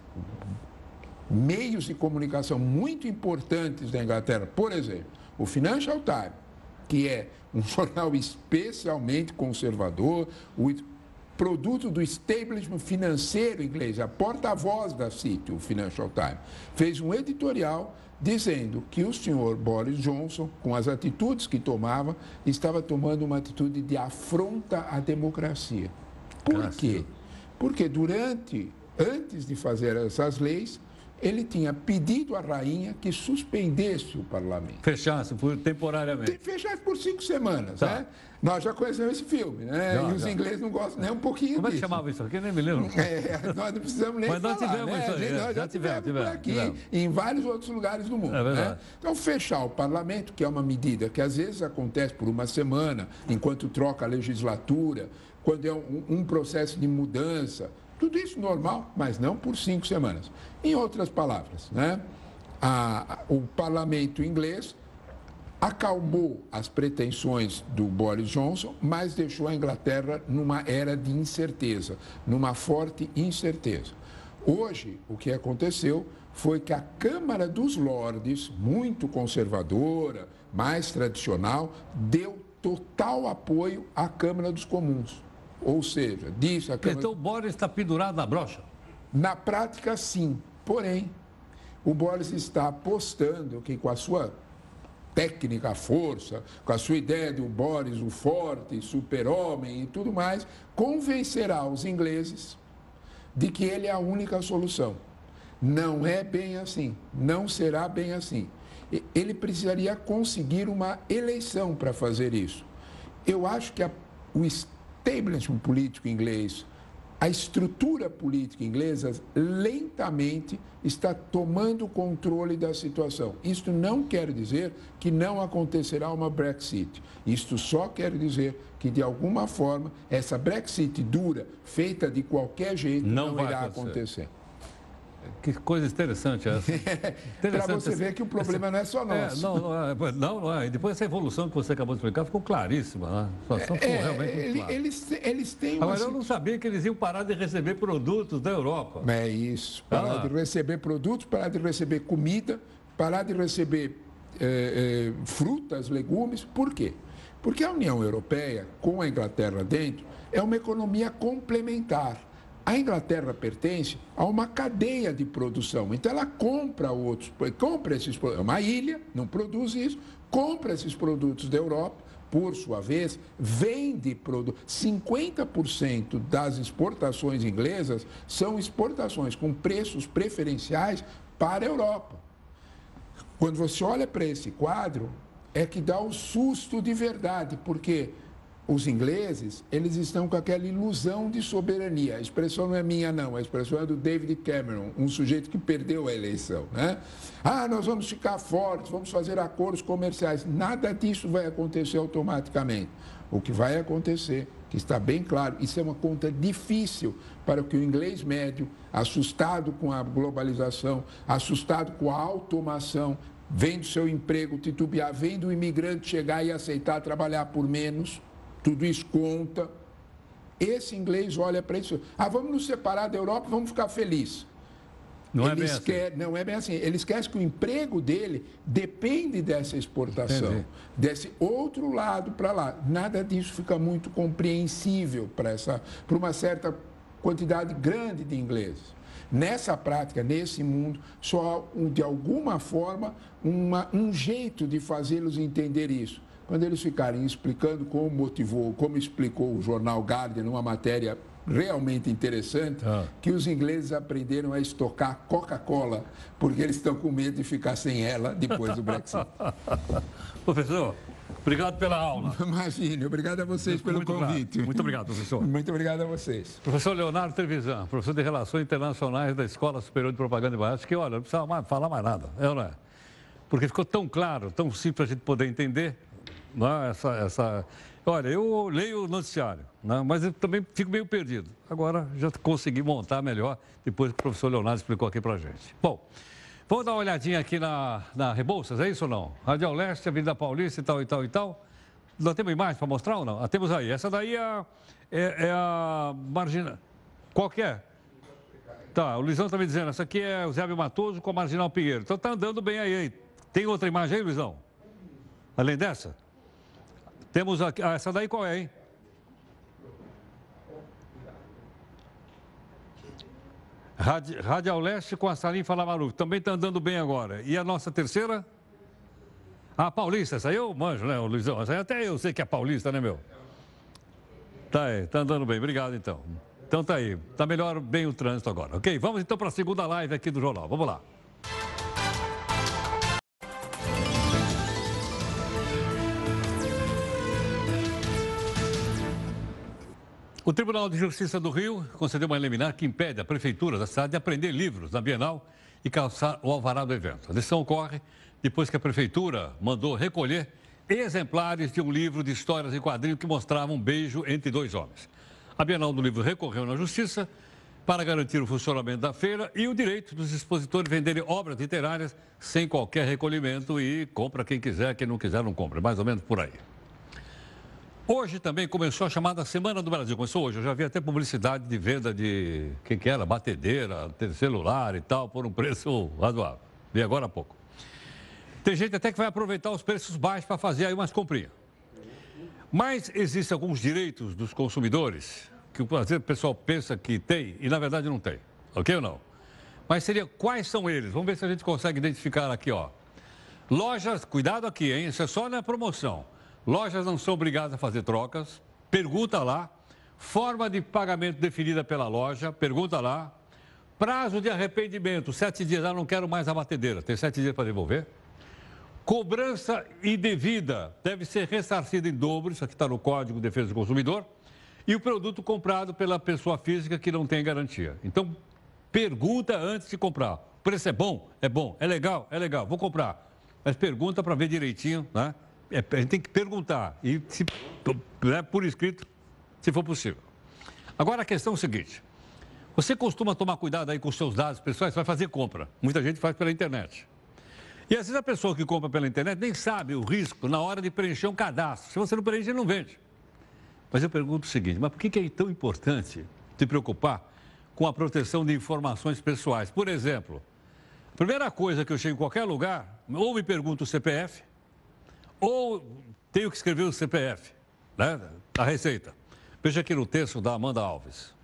E: meios de comunicação muito importantes da Inglaterra, por exemplo, o Financial Times, que é um [LAUGHS] jornal especialmente conservador, o produto do establishment financeiro inglês, a porta-voz da City, o Financial Times, fez um editorial dizendo que o senhor Boris Johnson, com as atitudes que tomava, estava tomando uma atitude de afronta à democracia. Por quê? Porque durante, antes de fazer essas leis, ele tinha pedido à rainha que suspendesse o parlamento.
A: Fechasse por, temporariamente.
E: Fechasse por cinco semanas, tá. né? Nós já conhecemos esse filme, né? Já, e os já. ingleses não gostam nem um pouquinho
A: Como
E: disso.
A: é que chamava isso aqui? Nem me lembro.
E: É, nós não precisamos nem
A: Mas
E: falar,
A: nós tivemos
E: né?
A: isso aí.
E: Nós já, já tivemos, tivemos por aqui tivemos. em vários outros lugares do mundo. É né? Então, fechar o parlamento, que é uma medida que às vezes acontece por uma semana, enquanto troca a legislatura, quando é um, um processo de mudança, tudo isso normal, mas não por cinco semanas. Em outras palavras, né, a, o parlamento inglês acalmou as pretensões do Boris Johnson, mas deixou a Inglaterra numa era de incerteza, numa forte incerteza. Hoje, o que aconteceu foi que a Câmara dos Lordes, muito conservadora, mais tradicional, deu total apoio à Câmara dos Comuns. Ou seja, disse a Câmara...
A: Então o Boris está pendurado na brocha?
E: Na prática, sim. Porém, o Boris está apostando que com a sua técnica, força, com a sua ideia de o Boris, o forte, super-homem e tudo mais, convencerá os ingleses de que ele é a única solução. Não é bem assim, não será bem assim. Ele precisaria conseguir uma eleição para fazer isso. Eu acho que a, o establishment político inglês, a estrutura política inglesa lentamente está tomando controle da situação. Isto não quer dizer que não acontecerá uma Brexit. Isto só quer dizer que, de alguma forma, essa Brexit dura, feita de qualquer jeito, não, não irá acontecer. acontecer.
A: Que coisa interessante essa. [LAUGHS]
E: Para você ver que o problema essa... não é só é, nosso.
A: É, não, não, é, não, não é. E depois essa evolução que você acabou de explicar ficou claríssima. Né? A situação ficou é, realmente ele, clara.
E: Eles, eles têm uma...
A: Agora, eu não sabia que eles iam parar de receber produtos da Europa.
E: É isso. Parar ah. de receber produtos, parar de receber comida, parar de receber é, é, frutas, legumes. Por quê? Porque a União Europeia, com a Inglaterra dentro, é uma economia complementar. A Inglaterra pertence a uma cadeia de produção, então ela compra outros, compra esses produtos, é uma ilha, não produz isso, compra esses produtos da Europa, por sua vez, vende produtos. 50% das exportações inglesas são exportações com preços preferenciais para a Europa. Quando você olha para esse quadro, é que dá um susto de verdade, porque os ingleses, eles estão com aquela ilusão de soberania. A expressão não é minha, não. A expressão é do David Cameron, um sujeito que perdeu a eleição. Né? Ah, nós vamos ficar fortes, vamos fazer acordos comerciais. Nada disso vai acontecer automaticamente. O que vai acontecer que está bem claro, isso é uma conta difícil para que o inglês médio, assustado com a globalização, assustado com a automação, vendo seu emprego titubear, vendo o imigrante chegar e aceitar trabalhar por menos, tudo isso conta. Esse inglês olha para isso. Ah, vamos nos separar da Europa, vamos ficar felizes.
A: Não
E: ele
A: é bem
E: esquece,
A: assim.
E: Não é bem assim. Ele esquece que o emprego dele depende dessa exportação,
A: Entendi.
E: desse outro lado para lá. Nada disso fica muito compreensível para uma certa quantidade grande de ingleses. Nessa prática, nesse mundo, só há, de alguma forma, uma, um jeito de fazê-los entender isso. Quando eles ficarem explicando como motivou, como explicou o jornal Guardian numa matéria realmente interessante,
A: Ah.
E: que os ingleses aprenderam a estocar Coca-Cola, porque eles estão com medo de ficar sem ela depois do Brexit. [LAUGHS]
A: Professor, obrigado pela aula. [LAUGHS]
E: Imagine, obrigado a vocês pelo
A: Muito
E: convite.
A: Muito obrigado, professor.
E: Muito obrigado a vocês.
A: Professor Leonardo Trevisan, professor de Relações Internacionais da Escola Superior de Propaganda e Marketing, que, olha, não precisa mais falar mais nada, é não é? Porque ficou tão claro, tão simples para a gente poder entender, não é? essa, essa... Olha, eu leio o noticiário, né? mas eu também fico meio perdido. Agora já consegui montar melhor, depois que o professor Leonardo explicou aqui para gente. Bom, vamos dar uma olhadinha aqui na, na Rebouças, é isso ou não? Radial Leste, Avenida Paulista e tal, e tal, e tal. Nós temos imagem para mostrar ou não? Ah, temos aí. Essa daí é, é, é a marginal. Qual que é? Tá, o Luizão está me dizendo, essa aqui é o Zé Matoso com a Marginal Pinheiro. Então tá andando bem aí? Tem outra imagem aí, Luizão? Além dessa? Temos aqui. Ah, essa daí qual é, hein? Radi- Radial Leste com a Salim Falamaru. Também está andando bem agora. E a nossa terceira? Ah, Paulista, essa aí eu manjo, né, Luizão? Essa aí até eu sei que é paulista, né, meu? Tá aí, tá andando bem. Obrigado, então. Então tá aí. Tá melhor bem o trânsito agora. Ok, vamos então para a segunda live aqui do jornal. Vamos lá. O Tribunal de Justiça do Rio concedeu uma liminar que impede a Prefeitura da cidade de apreender livros na Bienal e calçar o alvará do evento. A decisão ocorre depois que a Prefeitura mandou recolher exemplares de um livro de histórias em quadrinhos que mostrava um beijo entre dois homens. A Bienal do Livro recorreu na Justiça para garantir o funcionamento da feira e o direito dos expositores venderem obras literárias sem qualquer recolhimento e compra quem quiser, quem não quiser não compra. Mais ou menos por aí. Hoje também começou a chamada Semana do Brasil. Começou hoje. Eu já vi até publicidade de venda de. O que, que era? Batedeira, celular e tal, por um preço razoável. Vi agora há pouco. Tem gente até que vai aproveitar os preços baixos para fazer aí umas comprinhas. Mas existem alguns direitos dos consumidores que o pessoal pensa que tem e na verdade não tem. Ok ou não? Mas seria quais são eles? Vamos ver se a gente consegue identificar aqui, ó. Lojas, cuidado aqui, hein? Isso é só na promoção. Lojas não são obrigadas a fazer trocas. Pergunta lá. Forma de pagamento definida pela loja. Pergunta lá. Prazo de arrependimento, sete dias. Ah, não quero mais a batedeira. Tem sete dias para devolver. Cobrança indevida deve ser ressarcida em dobro. Isso aqui está no Código de Defesa do Consumidor. E o produto comprado pela pessoa física que não tem garantia. Então, pergunta antes de comprar. O preço é bom? É bom. É legal? É legal. Vou comprar. Mas pergunta para ver direitinho, né? É, a gente tem que perguntar. E se, né, por escrito, se for possível. Agora a questão é o seguinte. Você costuma tomar cuidado aí com os seus dados pessoais, vai fazer compra. Muita gente faz pela internet. E às vezes a pessoa que compra pela internet nem sabe o risco na hora de preencher um cadastro. Se você não preenche, não vende. Mas eu pergunto o seguinte: mas por que é tão importante se preocupar com a proteção de informações pessoais? Por exemplo, a primeira coisa que eu chego em qualquer lugar, ou me pergunto o CPF, ou tenho que escrever o CPF, né? A receita. Veja aqui no texto da Amanda Alves.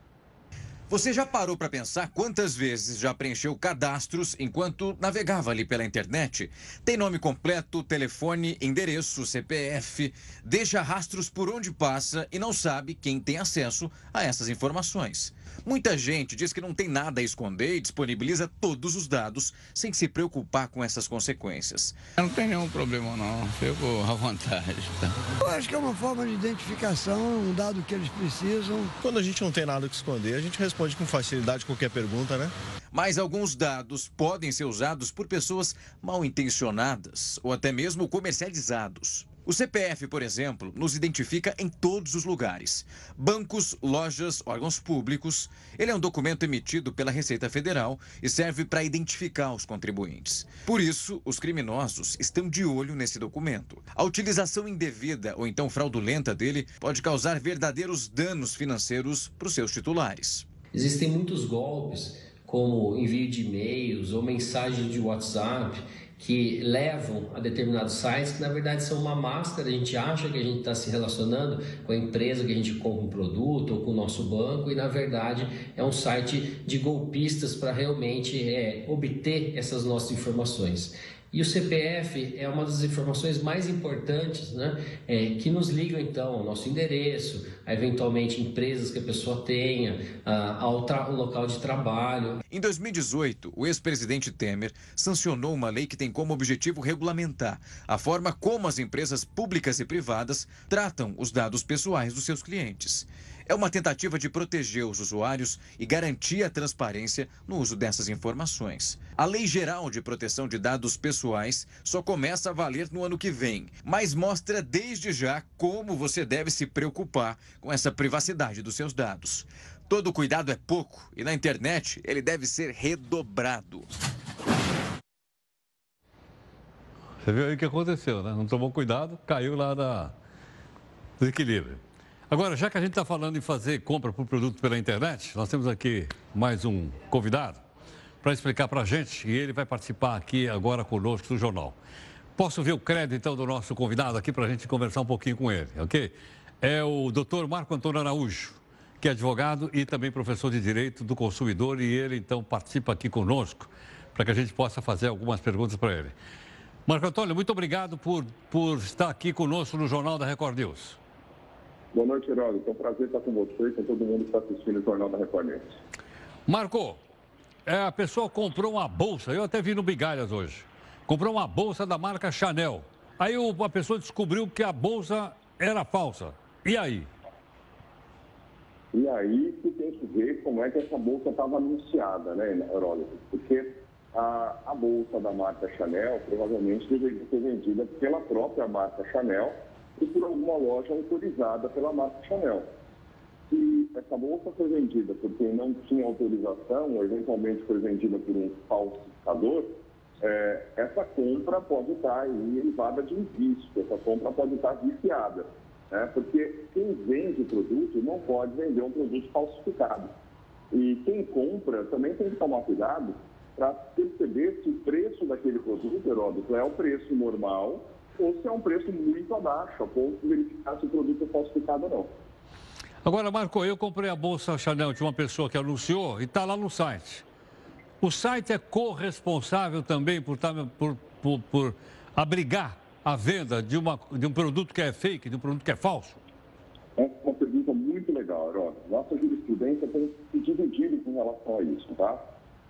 F: Você já parou para pensar quantas vezes já preencheu cadastros enquanto navegava ali pela internet? Tem nome completo, telefone, endereço, CPF, deixa rastros por onde passa e não sabe quem tem acesso a essas informações. Muita gente diz que não tem nada a esconder e disponibiliza todos os dados sem se preocupar com essas consequências.
B: Eu não tem nenhum problema não, fico à vontade. tá?
G: Eu acho que é uma forma de identificação, um dado que eles precisam.
H: Quando a gente não tem nada que esconder, a gente responde com facilidade qualquer pergunta, né?
F: Mas alguns dados podem ser usados por pessoas mal intencionadas ou até mesmo comercializados. O CPF, por exemplo, nos identifica em todos os lugares: bancos, lojas, órgãos públicos. Ele é um documento emitido pela Receita Federal e serve para identificar os contribuintes. Por isso, os criminosos estão de olho nesse documento. A utilização indevida ou então fraudulenta dele pode causar verdadeiros danos financeiros para os seus titulares.
I: Existem muitos golpes, como envio de e-mails ou mensagem de WhatsApp que levam a determinados sites que na verdade são uma máscara. A gente acha que a gente está se relacionando com a empresa que a gente compra um produto ou com o nosso banco e na verdade é um site de golpistas para realmente é, obter essas nossas informações. E o CPF é uma das informações mais importantes né, é, que nos ligam então ao nosso endereço, a eventualmente empresas que a pessoa tenha, ao, ao local de trabalho.
F: Em 2018, o ex-presidente Temer sancionou uma lei que tem como objetivo regulamentar a forma como as empresas públicas e privadas tratam os dados pessoais dos seus clientes. É uma tentativa de proteger os usuários e garantir a transparência no uso dessas informações. A Lei Geral de Proteção de Dados Pessoais só começa a valer no ano que vem, mas mostra desde já como você deve se preocupar com essa privacidade dos seus dados. Todo cuidado é pouco e na internet ele deve ser redobrado.
A: Você viu aí o que aconteceu, né? Não tomou cuidado, caiu lá da... do equilíbrio. Agora, já que a gente está falando em fazer compra por produto pela internet, nós temos aqui mais um convidado para explicar para a gente e ele vai participar aqui agora conosco do jornal. Posso ver o crédito, então, do nosso convidado aqui para a gente conversar um pouquinho com ele, ok? É o doutor Marco Antônio Araújo, que é advogado e também professor de Direito do Consumidor e ele, então, participa aqui conosco para que a gente possa fazer algumas perguntas para ele. Marco Antônio, muito obrigado por, por estar aqui conosco no Jornal da Record News.
J: Boa noite, Herói. É um prazer estar com você e com todo mundo que está assistindo o Jornal da Record News.
A: Marco, é, a pessoa comprou uma bolsa, eu até vi no Bigalhas hoje, comprou uma bolsa da marca Chanel. Aí o, a pessoa descobriu que a bolsa era falsa. E aí?
J: E aí que tem que ver como é que essa bolsa estava anunciada, né, Heródoto? Porque a, a bolsa da marca Chanel provavelmente deveria ser vendida pela própria marca Chanel e por alguma loja autorizada pela marca Chanel. Se essa bolsa foi vendida por quem não tinha autorização, ou eventualmente foi vendida por um falsificador, é, essa compra pode estar aí elevada de um vício, essa compra pode estar viciada. Né? Porque quem vende o produto não pode vender um produto falsificado. E quem compra também tem que tomar cuidado para perceber se o preço daquele produto, Heródoto, é o preço normal ou se é um preço muito abaixo, a ponto de verificar se o produto é falsificado ou não.
A: Agora, Marco, eu comprei a bolsa Chanel de uma pessoa que anunciou e está lá no site. O site é corresponsável também por, tá, por, por, por abrigar a venda de, uma, de um produto que é fake, de um produto que é falso?
J: É uma pergunta muito legal, Herói. Nossa jurisprudência tem se dividido com relação a isso, tá?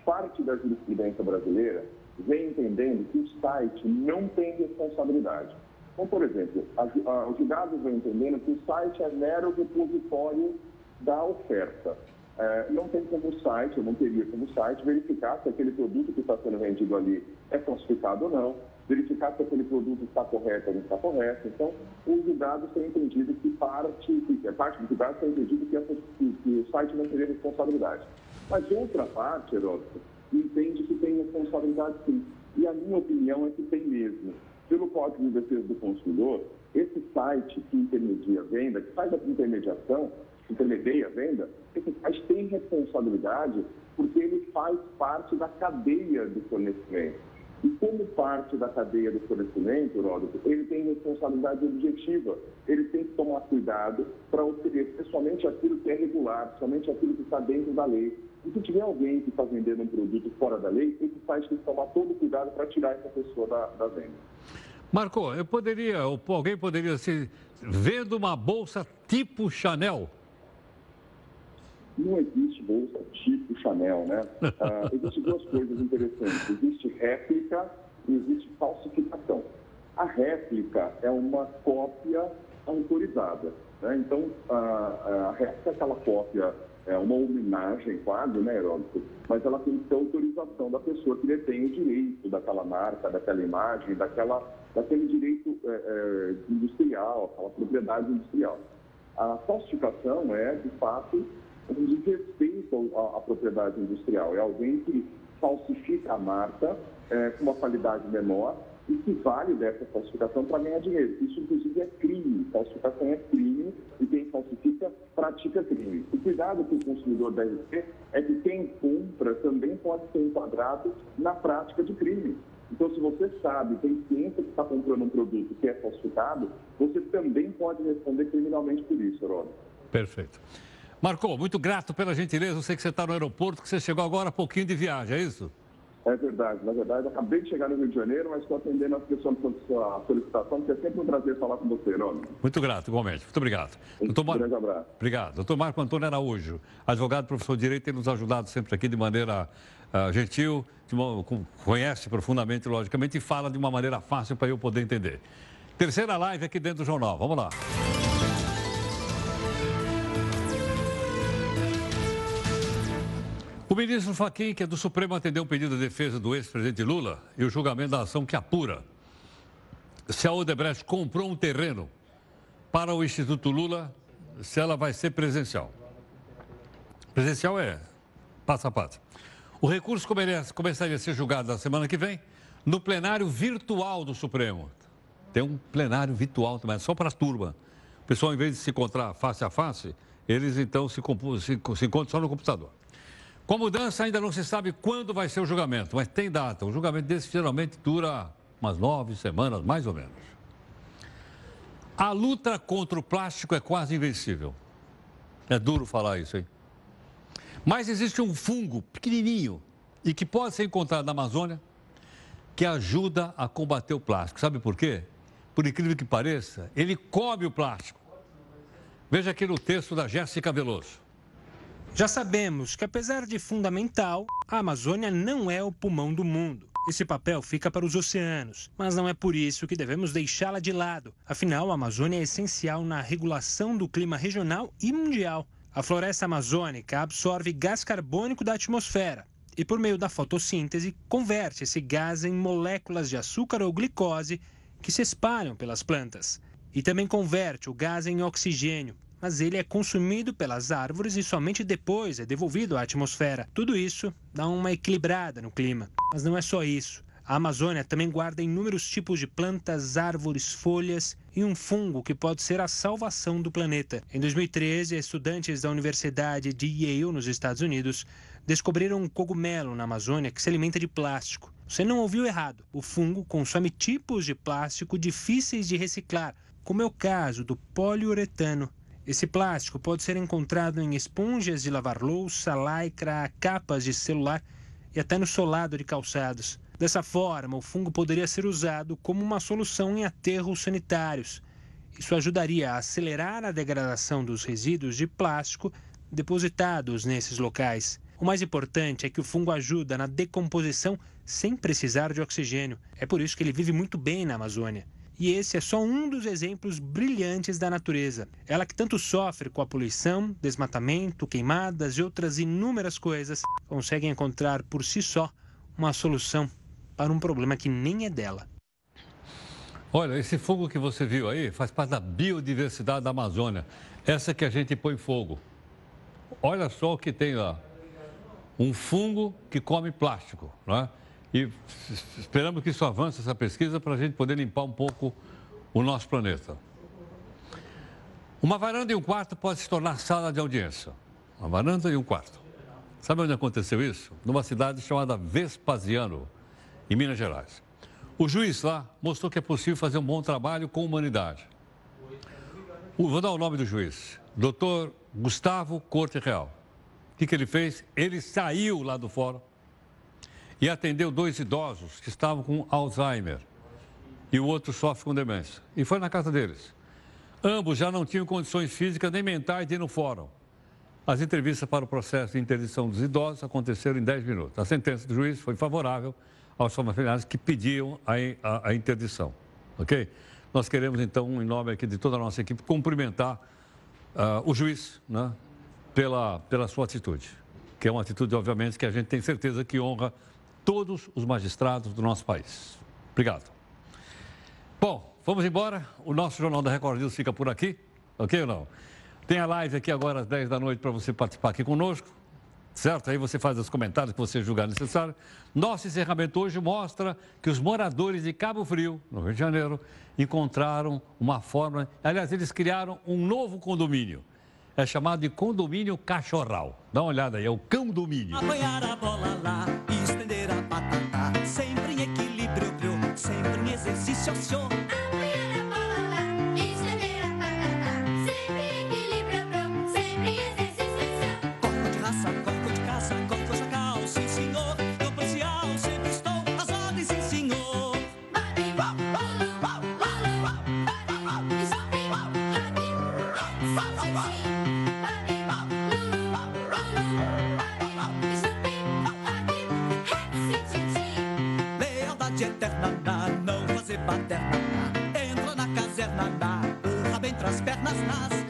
J: Parte da jurisprudência brasileira vem entendendo que o site não tem responsabilidade. Então, por exemplo, a, a, os julgados vêm entendendo que o site é mero repositório da oferta. É, não tem como o site, não teria como o site, verificar se aquele produto que está sendo vendido ali é falsificado ou não, verificar se aquele produto está correto ou não está correto. Então, os julgados têm entendido que parte, que, parte dos julgados têm entendido que, essa, que, que o site não teria responsabilidade. Mas outra parte, Heródoto, entende que tem responsabilidade sim. E a minha opinião é que tem mesmo. Pelo Código de Defesa do Consumidor, esse site que intermedia a venda, que faz a intermediação, intermedia a venda, esse site tem responsabilidade porque ele faz parte da cadeia do fornecimento. E como parte da cadeia do fornecimento, Ródoto, ele tem responsabilidade objetiva. Ele tem que tomar cuidado para oferecer somente aquilo que é regular, somente aquilo que está dentro da lei. E se tiver alguém que está vendendo um produto fora da lei, esse site tem que tomar todo o cuidado para tirar essa pessoa da, da venda.
A: Marco, eu poderia, ou alguém poderia se vendo uma bolsa tipo Chanel?
J: Não existe bolsa tipo Chanel, né? Uh, [LAUGHS] existem duas coisas interessantes. Existe réplica e existe falsificação. A réplica é uma cópia autorizada. Né? Então, a, a réplica é aquela cópia é uma homenagem quase, né, Heródoto? Mas ela tem que ter autorização da pessoa que detém o direito daquela marca, daquela imagem, daquela daquele direito é, é, industrial, aquela propriedade industrial. A falsificação é, de fato, um desrespeito à, à propriedade industrial. É alguém que falsifica a marca é, com uma qualidade menor e se vale dessa falsificação para ganhar dinheiro. Isso, inclusive, é crime. Falsificação é crime e quem falsifica pratica crime. O cuidado que o consumidor deve ter é que quem compra também pode ser enquadrado na prática de crime. Então, se você sabe, tem ciência que está comprando um produto que é falsificado, você também pode responder criminalmente por isso, Heródoto.
A: Perfeito. Marcou, muito grato pela gentileza. Eu sei que você está no aeroporto, que você chegou agora há pouquinho de viagem, é isso?
J: É verdade. Na verdade, acabei de chegar no Rio de Janeiro, mas estou atendendo a questão da sua solicitação, porque é sempre um prazer falar com você, Heródoto.
A: Muito grato, igualmente. Muito obrigado.
J: Um Doutor Mar... grande abraço.
A: Obrigado. Doutor Marco Antônio Araújo, advogado, professor de Direito, tem nos ajudado sempre aqui de maneira uh, gentil, uma, conhece profundamente, logicamente, e fala de uma maneira fácil para eu poder entender. Terceira live aqui dentro do jornal. Vamos lá. Ministro Fachin, que é do Supremo, atendeu um pedido de defesa do ex-presidente Lula e o julgamento da ação que apura se a Odebrecht comprou um terreno para o Instituto Lula, se ela vai ser presencial. Presencial é passo a passo. O recurso começaria a ser julgado na semana que vem no plenário virtual do Supremo. Tem um plenário virtual também, só para a turma. O pessoal, em vez de se encontrar face a face, eles então se, se, se encontram só no computador. Com a mudança, ainda não se sabe quando vai ser o julgamento, mas tem data. O julgamento desse geralmente dura umas nove semanas, mais ou menos. A luta contra o plástico é quase invencível. É duro falar isso, hein? Mas existe um fungo pequenininho e que pode ser encontrado na Amazônia que ajuda a combater o plástico. Sabe por quê? Por incrível que pareça, ele come o plástico. Veja aqui no texto da Jéssica Veloso.
C: Já sabemos que, apesar de fundamental, a Amazônia não é o pulmão do mundo. Esse papel fica para os oceanos, mas não é por isso que devemos deixá-la de lado. Afinal, a Amazônia é essencial na regulação do clima regional e mundial. A floresta amazônica absorve gás carbônico da atmosfera e, por meio da fotossíntese, converte esse gás em moléculas de açúcar ou glicose que se espalham pelas plantas. E também converte o gás em oxigênio, mas ele é consumido pelas árvores e somente depois é devolvido à atmosfera. Tudo isso dá uma equilibrada no clima. Mas não é só isso. A Amazônia também guarda inúmeros tipos de plantas, árvores, folhas e um fungo que pode ser a salvação do planeta. Em 2013, estudantes da Universidade de Yale, nos Estados Unidos, descobriram um cogumelo na Amazônia que se alimenta de plástico. Você não ouviu errado. O fungo consome tipos de plástico difíceis de reciclar, como é o caso do poliuretano. Esse plástico pode ser encontrado em esponjas de lavar louça, lycra, capas de celular e até no solado de calçados. Dessa forma, o fungo poderia ser usado como uma solução em aterros sanitários. Isso ajudaria a acelerar a degradação dos resíduos de plástico depositados nesses locais. O mais importante é que o fungo ajuda na decomposição sem precisar de oxigênio. É por isso que ele vive muito bem na Amazônia. E esse é só um dos exemplos brilhantes da natureza. Ela que tanto sofre com a poluição, desmatamento, queimadas e outras inúmeras coisas, consegue encontrar por si só uma solução para um problema que nem é dela.
A: Olha, esse fogo que você viu aí faz parte da biodiversidade da Amazônia. Essa que a gente põe fogo. Olha só o que tem lá. Um fungo que come plástico, né? E esperamos que isso avance, essa pesquisa, para a gente poder limpar um pouco o nosso planeta. Uma varanda e um quarto pode se tornar sala de audiência. Uma varanda e um quarto. Sabe onde aconteceu isso? Numa cidade chamada Vespasiano, em Minas Gerais. O juiz lá mostrou que é possível fazer um bom trabalho com humanidade. Vou dar o nome do juiz. Doutor Gustavo Corte Real. O que, que ele fez? Ele saiu lá do fórum e atendeu dois idosos que estavam com Alzheimer e o outro sofre com demência. E foi na casa deles. Ambos já não tinham condições físicas nem mentais de ir no fórum. As entrevistas para o processo de interdição dos idosos aconteceram em 10 minutos. A sentença do juiz foi favorável aos familiares que pediam a, a, a interdição. Ok? Nós queremos, então, em nome aqui de toda a nossa equipe, cumprimentar uh, o juiz né, pela, pela sua atitude, que é uma atitude, obviamente, que a gente tem certeza que honra todos os magistrados do nosso país. Obrigado. Bom, vamos embora. O nosso Jornal da Record News fica por aqui, ok ou não? Tem a live aqui agora às 10 da noite para você participar aqui conosco, certo? Aí você faz os comentários que você julgar necessário. Nosso encerramento hoje mostra que os moradores de Cabo Frio, no Rio de Janeiro, encontraram uma forma. Aliás, eles criaram um novo condomínio. É chamado de condomínio cachorral. Dá uma olhada aí, é o cão domínio.
K: Apanhar a bola lá Sempre em equilíbrio, sempre em exercício, senhor. Fazer baderna. na. Caserna, na, rabo entre as pernas, nas.